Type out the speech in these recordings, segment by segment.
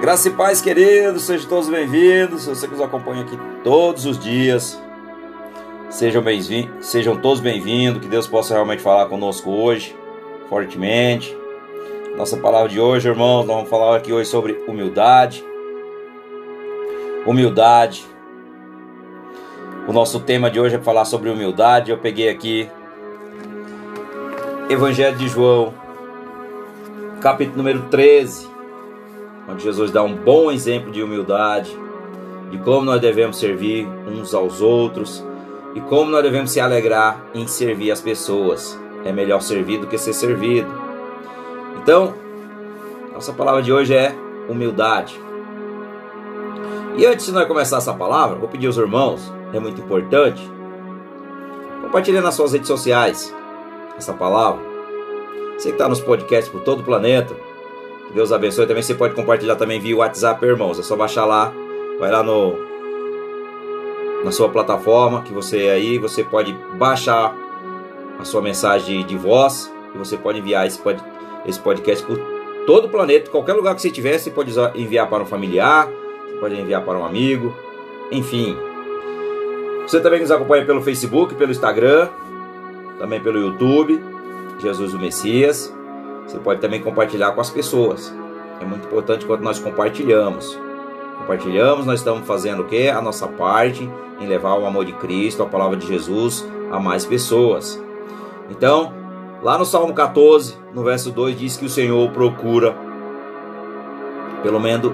Graça e paz, queridos, sejam todos bem-vindos. Você que nos acompanha aqui todos os dias, sejam, bem sejam todos bem-vindos. Que Deus possa realmente falar conosco hoje, fortemente. Nossa palavra de hoje, irmãos, nós vamos falar aqui hoje sobre humildade. Humildade. O nosso tema de hoje é falar sobre humildade. Eu peguei aqui Evangelho de João, capítulo número 13, onde Jesus dá um bom exemplo de humildade, de como nós devemos servir uns aos outros e como nós devemos se alegrar em servir as pessoas. É melhor servir do que ser servido. Então, nossa palavra de hoje é humildade. E antes de nós começar essa palavra, vou pedir aos irmãos, é muito importante, compartilhe nas suas redes sociais essa palavra. Você que está nos podcasts por todo o planeta, Deus abençoe. Também você pode compartilhar também via WhatsApp, irmãos. É só baixar lá, vai lá no na sua plataforma que você aí você pode baixar a sua mensagem de voz e você pode enviar esse, pod, esse podcast por todo o planeta, qualquer lugar que você estiver, você pode enviar para um familiar, pode enviar para um amigo, enfim. Você também nos acompanha pelo Facebook, pelo Instagram, também pelo YouTube, Jesus o Messias. Você pode também compartilhar com as pessoas. É muito importante quando nós compartilhamos. Compartilhamos, nós estamos fazendo o que? A nossa parte em levar o amor de Cristo, a palavra de Jesus a mais pessoas. Então, lá no Salmo 14, no verso 2, diz que o Senhor procura pelo menos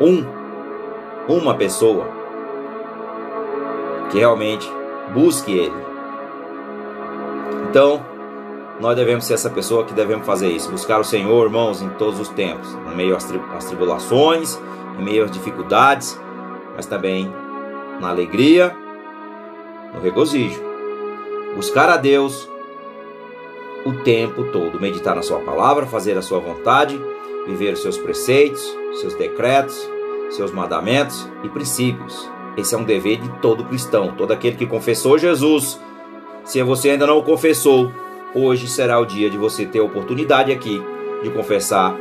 um, uma pessoa que realmente busque Ele. Então, nós devemos ser essa pessoa que devemos fazer isso, buscar o Senhor, irmãos, em todos os tempos, no meio às, tri às tribulações, em meio às dificuldades, mas também na alegria, no regozijo. Buscar a Deus o tempo todo, meditar na Sua palavra, fazer a Sua vontade, viver os seus preceitos, seus decretos, seus mandamentos e princípios. Esse é um dever de todo cristão, todo aquele que confessou Jesus. Se você ainda não o confessou, hoje será o dia de você ter a oportunidade aqui de confessar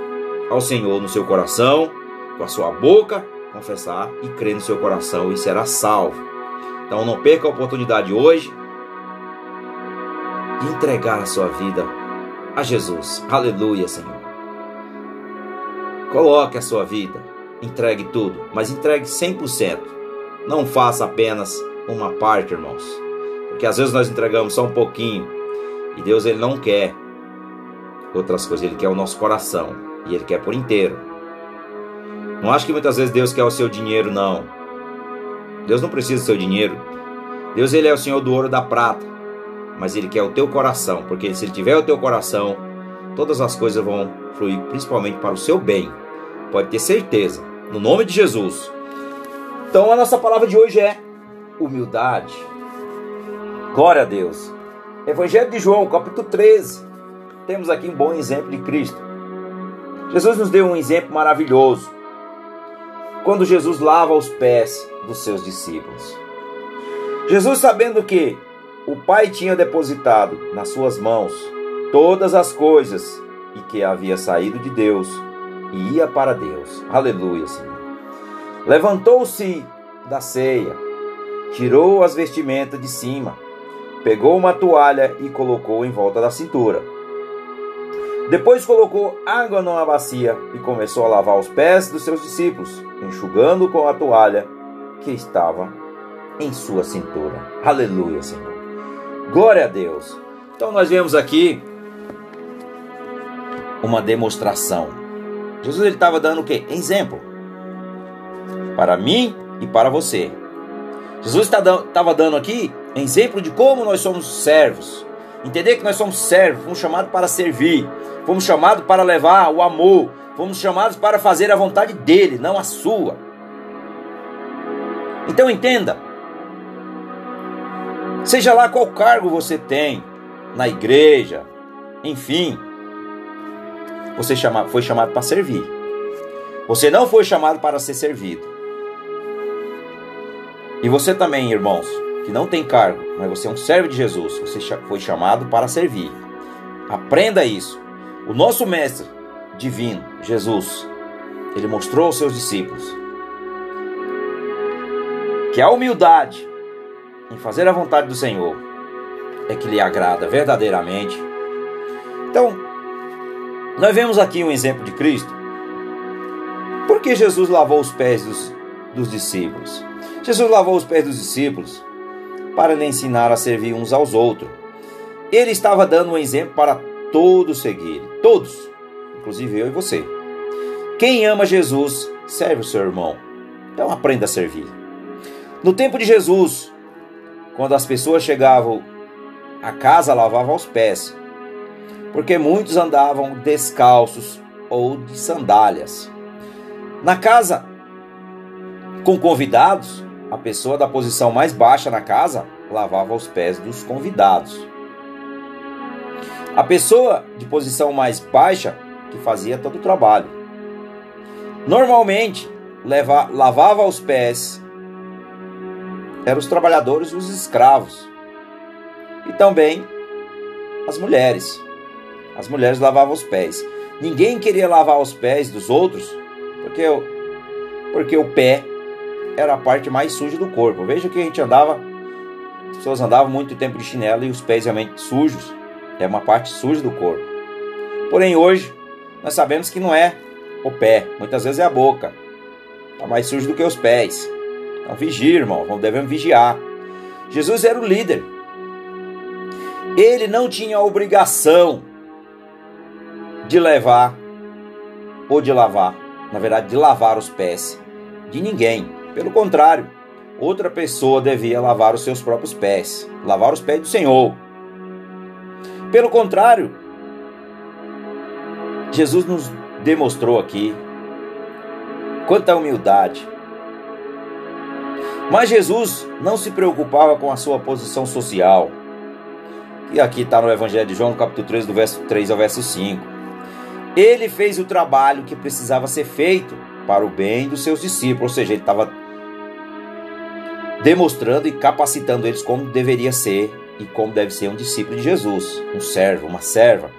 ao Senhor no seu coração, com a sua boca, confessar e crer no seu coração e será salvo. Então não perca a oportunidade hoje de entregar a sua vida a Jesus. Aleluia, Senhor. Coloque a sua vida, entregue tudo, mas entregue 100%. Não faça apenas uma parte, irmãos. Porque às vezes nós entregamos só um pouquinho e Deus ele não quer outras coisas, ele quer o nosso coração e ele quer por inteiro. Não acho que muitas vezes Deus quer o seu dinheiro, não. Deus não precisa do seu dinheiro. Deus ele é o Senhor do ouro e da prata, mas ele quer o teu coração, porque se ele tiver o teu coração, todas as coisas vão fluir principalmente para o seu bem. Pode ter certeza, no nome de Jesus. Então a nossa palavra de hoje é humildade. Glória a Deus. Evangelho de João, capítulo 13. Temos aqui um bom exemplo de Cristo. Jesus nos deu um exemplo maravilhoso. Quando Jesus lava os pés dos seus discípulos. Jesus, sabendo que o Pai tinha depositado nas suas mãos todas as coisas e que havia saído de Deus e ia para Deus. Aleluia, Senhor. Levantou-se da ceia, tirou as vestimentas de cima Pegou uma toalha e colocou em volta da cintura. Depois colocou água numa bacia e começou a lavar os pés dos seus discípulos, enxugando com a toalha que estava em sua cintura. Aleluia, Senhor. Glória a Deus. Então nós vemos aqui uma demonstração. Jesus ele estava dando o quê? Exemplo. Para mim e para você. Jesus estava dando aqui exemplo de como nós somos servos. Entender que nós somos servos, fomos chamados para servir, fomos chamados para levar o amor, fomos chamados para fazer a vontade dele, não a sua. Então entenda, seja lá qual cargo você tem na igreja, enfim, você foi chamado para servir. Você não foi chamado para ser servido. E você também, irmãos, que não tem cargo, mas você é um servo de Jesus, você foi chamado para servir. Aprenda isso. O nosso mestre divino, Jesus, ele mostrou aos seus discípulos que a humildade em fazer a vontade do Senhor é que lhe agrada verdadeiramente. Então, nós vemos aqui um exemplo de Cristo. Por que Jesus lavou os pés dos, dos discípulos? Jesus lavou os pés dos discípulos para lhe ensinar a servir uns aos outros. Ele estava dando um exemplo para todos seguirem, todos, inclusive eu e você. Quem ama Jesus serve o seu irmão. Então aprenda a servir. No tempo de Jesus, quando as pessoas chegavam à casa, lavavam os pés, porque muitos andavam descalços ou de sandálias. Na casa, com convidados, a pessoa da posição mais baixa na casa lavava os pés dos convidados. A pessoa de posição mais baixa que fazia todo o trabalho. Normalmente, leva, lavava os pés eram os trabalhadores os escravos. E também as mulheres. As mulheres lavavam os pés. Ninguém queria lavar os pés dos outros, porque, porque o pé era a parte mais suja do corpo. Veja que a gente andava, as pessoas andavam muito tempo de chinelo e os pés realmente sujos. É uma parte suja do corpo. Porém, hoje, nós sabemos que não é o pé, muitas vezes é a boca. Está mais sujo do que os pés. Então vigia, irmão, devemos vigiar. Jesus era o líder. Ele não tinha a obrigação de levar ou de lavar, na verdade, de lavar os pés de ninguém. Pelo contrário, outra pessoa devia lavar os seus próprios pés, lavar os pés do Senhor. Pelo contrário, Jesus nos demonstrou aqui quanta humildade. Mas Jesus não se preocupava com a sua posição social. E aqui está no Evangelho de João, capítulo 3, do verso 3 ao verso 5. Ele fez o trabalho que precisava ser feito para o bem dos seus discípulos, ou seja, ele estava demonstrando e capacitando eles como deveria ser e como deve ser um discípulo de Jesus, um servo, uma serva.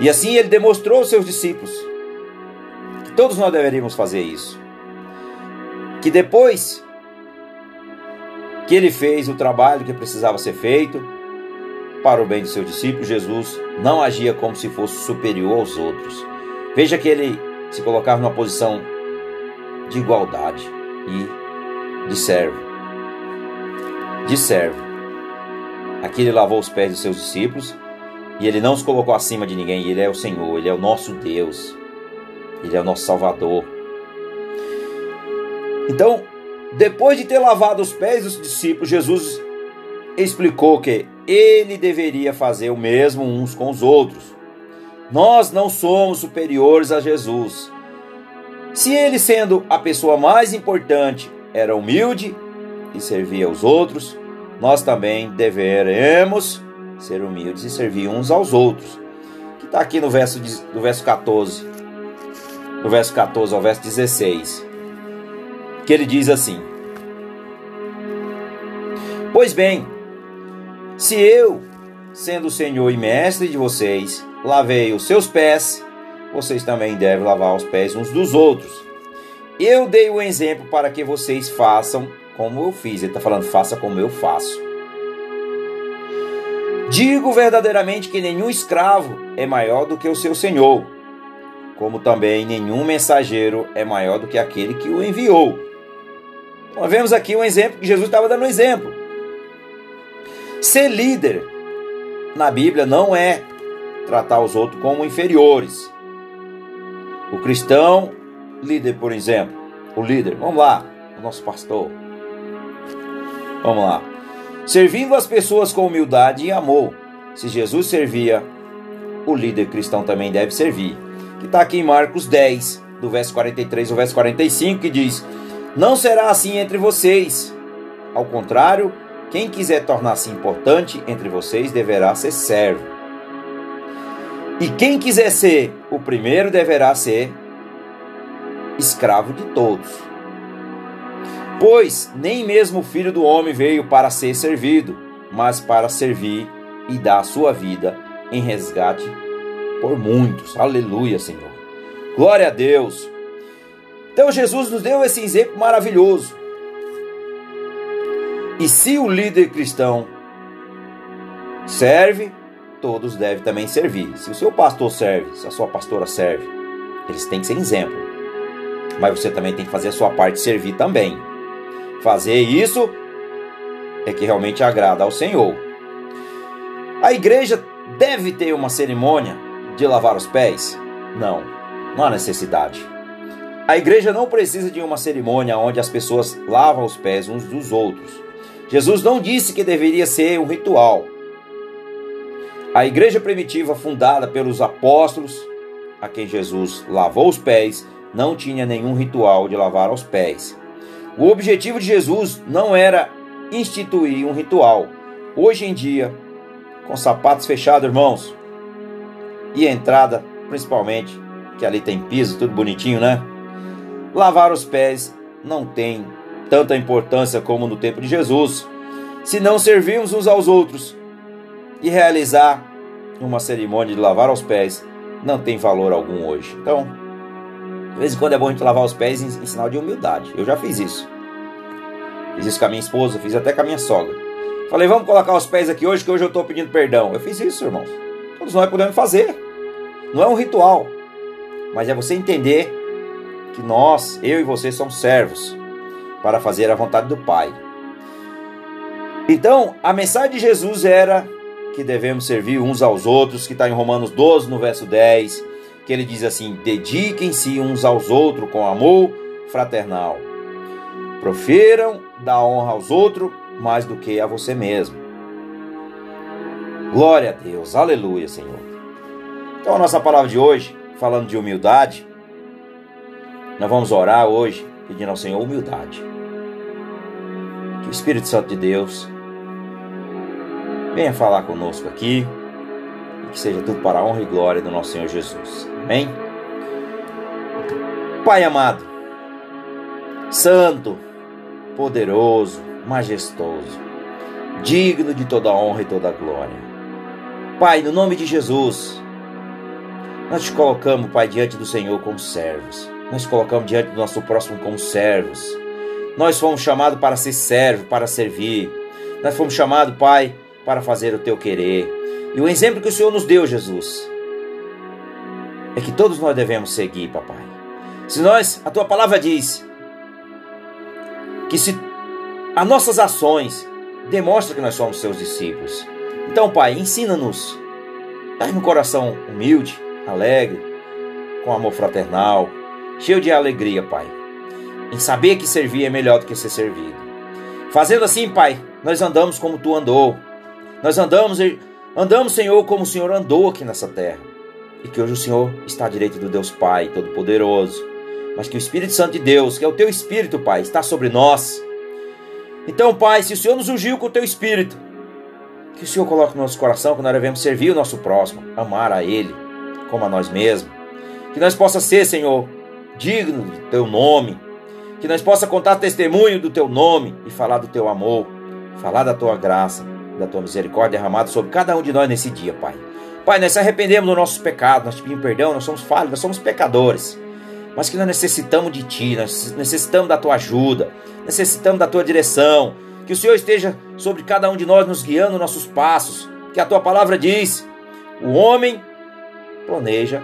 E assim ele demonstrou aos seus discípulos que todos nós deveríamos fazer isso. Que depois que ele fez o trabalho que precisava ser feito para o bem de seus discípulos, Jesus não agia como se fosse superior aos outros. Veja que ele se colocava numa posição de igualdade e de servo. De servo. Aqui ele lavou os pés dos seus discípulos e ele não se colocou acima de ninguém. Ele é o Senhor, ele é o nosso Deus, ele é o nosso Salvador. Então, depois de ter lavado os pés dos discípulos, Jesus explicou que ele deveria fazer o mesmo uns com os outros. Nós não somos superiores a Jesus. Se ele, sendo a pessoa mais importante, era humilde e servia aos outros, nós também deveremos ser humildes e servir uns aos outros. Que está aqui no verso, do verso 14, do verso 14 ao verso 16, que ele diz assim: Pois bem, se eu, sendo o Senhor e mestre de vocês, lavei os seus pés, vocês também devem lavar os pés uns dos outros. Eu dei o exemplo para que vocês façam como eu fiz. Ele está falando, faça como eu faço. Digo verdadeiramente que nenhum escravo é maior do que o seu senhor, como também nenhum mensageiro é maior do que aquele que o enviou. Nós vemos aqui um exemplo que Jesus estava dando um exemplo. Ser líder na Bíblia não é tratar os outros como inferiores. O cristão, líder, por exemplo, o líder, vamos lá, o nosso pastor, Vamos lá. Servindo as pessoas com humildade e amor. Se Jesus servia, o líder cristão também deve servir. Que está aqui em Marcos 10, do verso 43 ao verso 45, que diz: Não será assim entre vocês. Ao contrário, quem quiser tornar-se importante entre vocês deverá ser servo. E quem quiser ser o primeiro deverá ser escravo de todos. Pois nem mesmo o filho do homem veio para ser servido, mas para servir e dar a sua vida em resgate por muitos. Aleluia, Senhor. Glória a Deus. Então Jesus nos deu esse exemplo maravilhoso. E se o líder cristão serve, todos devem também servir. Se o seu pastor serve, se a sua pastora serve, eles têm que ser exemplo. Mas você também tem que fazer a sua parte servir também. Fazer isso é que realmente agrada ao Senhor. A igreja deve ter uma cerimônia de lavar os pés? Não, não há necessidade. A igreja não precisa de uma cerimônia onde as pessoas lavam os pés uns dos outros. Jesus não disse que deveria ser um ritual. A igreja primitiva, fundada pelos apóstolos, a quem Jesus lavou os pés, não tinha nenhum ritual de lavar os pés. O objetivo de Jesus não era instituir um ritual. Hoje em dia, com sapatos fechados, irmãos, e entrada, principalmente, que ali tem piso, tudo bonitinho, né? Lavar os pés não tem tanta importância como no tempo de Jesus, se não servirmos uns aos outros e realizar uma cerimônia de lavar os pés não tem valor algum hoje. Então, de vez em quando é bom a gente lavar os pés em, em sinal de humildade. Eu já fiz isso. Fiz isso com a minha esposa, fiz até com a minha sogra. Falei, vamos colocar os pés aqui hoje, que hoje eu estou pedindo perdão. Eu fiz isso, irmãos. Todos nós podemos fazer. Não é um ritual, mas é você entender que nós, eu e você, somos servos para fazer a vontade do Pai. Então, a mensagem de Jesus era que devemos servir uns aos outros, que está em Romanos 12, no verso 10, que ele diz assim: dediquem-se uns aos outros com amor fraternal. Profiram da honra aos outros mais do que a você mesmo. Glória a Deus, aleluia, Senhor. Então, a nossa palavra de hoje, falando de humildade, nós vamos orar hoje pedindo ao Senhor humildade. Que o Espírito Santo de Deus venha falar conosco aqui que seja tudo para a honra e glória do nosso Senhor Jesus. Amém? Pai amado, Santo, poderoso, majestoso, digno de toda honra e toda glória. Pai, no nome de Jesus, nós te colocamos, Pai, diante do Senhor como servos. Nós te colocamos diante do nosso próximo como servos. Nós fomos chamados para ser servo, para servir. Nós fomos chamados, Pai, para fazer o teu querer. E o exemplo que o Senhor nos deu, Jesus, é que todos nós devemos seguir, papai. Se nós, a tua palavra diz que se as nossas ações demonstram que nós somos seus discípulos. Então, Pai, ensina-nos. Dai um coração humilde, alegre, com amor fraternal, cheio de alegria, Pai. Em saber que servir é melhor do que ser servido. Fazendo assim, Pai, nós andamos como tu andou. Nós andamos, andamos, Senhor, como o Senhor andou aqui nessa terra. E que hoje o Senhor está à direita do Deus Pai Todo-Poderoso. Mas que o Espírito Santo de Deus, que é o teu Espírito, Pai, está sobre nós. Então, Pai, se o Senhor nos ungiu com o teu Espírito, que o Senhor coloque no nosso coração que nós devemos servir o nosso próximo, amar a Ele como a nós mesmos. Que nós possa ser, Senhor, digno do teu nome. Que nós possa contar testemunho do teu nome e falar do teu amor, falar da tua graça da tua misericórdia derramada sobre cada um de nós nesse dia, Pai. Pai, nós se arrependemos dos nossos pecados, nós te pedimos perdão, nós somos falhos, nós somos pecadores. Mas que nós necessitamos de Ti, nós necessitamos da Tua ajuda, necessitamos da Tua direção. Que o Senhor esteja sobre cada um de nós, nos guiando nossos passos. Que a Tua palavra diz: o homem planeja,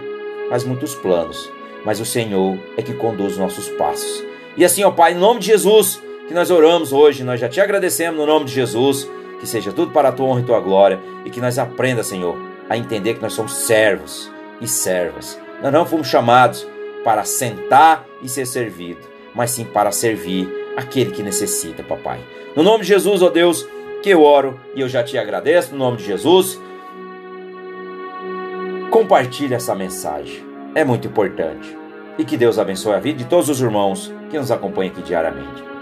faz muitos planos, mas o Senhor é que conduz os nossos passos. E assim, ó Pai, em nome de Jesus, que nós oramos hoje, nós já te agradecemos no nome de Jesus que seja tudo para a tua honra e tua glória e que nós aprenda, Senhor, a entender que nós somos servos e servas. Nós não fomos chamados para sentar e ser servido, mas sim para servir aquele que necessita, papai. No nome de Jesus, ó Deus, que eu oro e eu já te agradeço no nome de Jesus. Compartilhe essa mensagem. É muito importante. E que Deus abençoe a vida de todos os irmãos que nos acompanham aqui diariamente.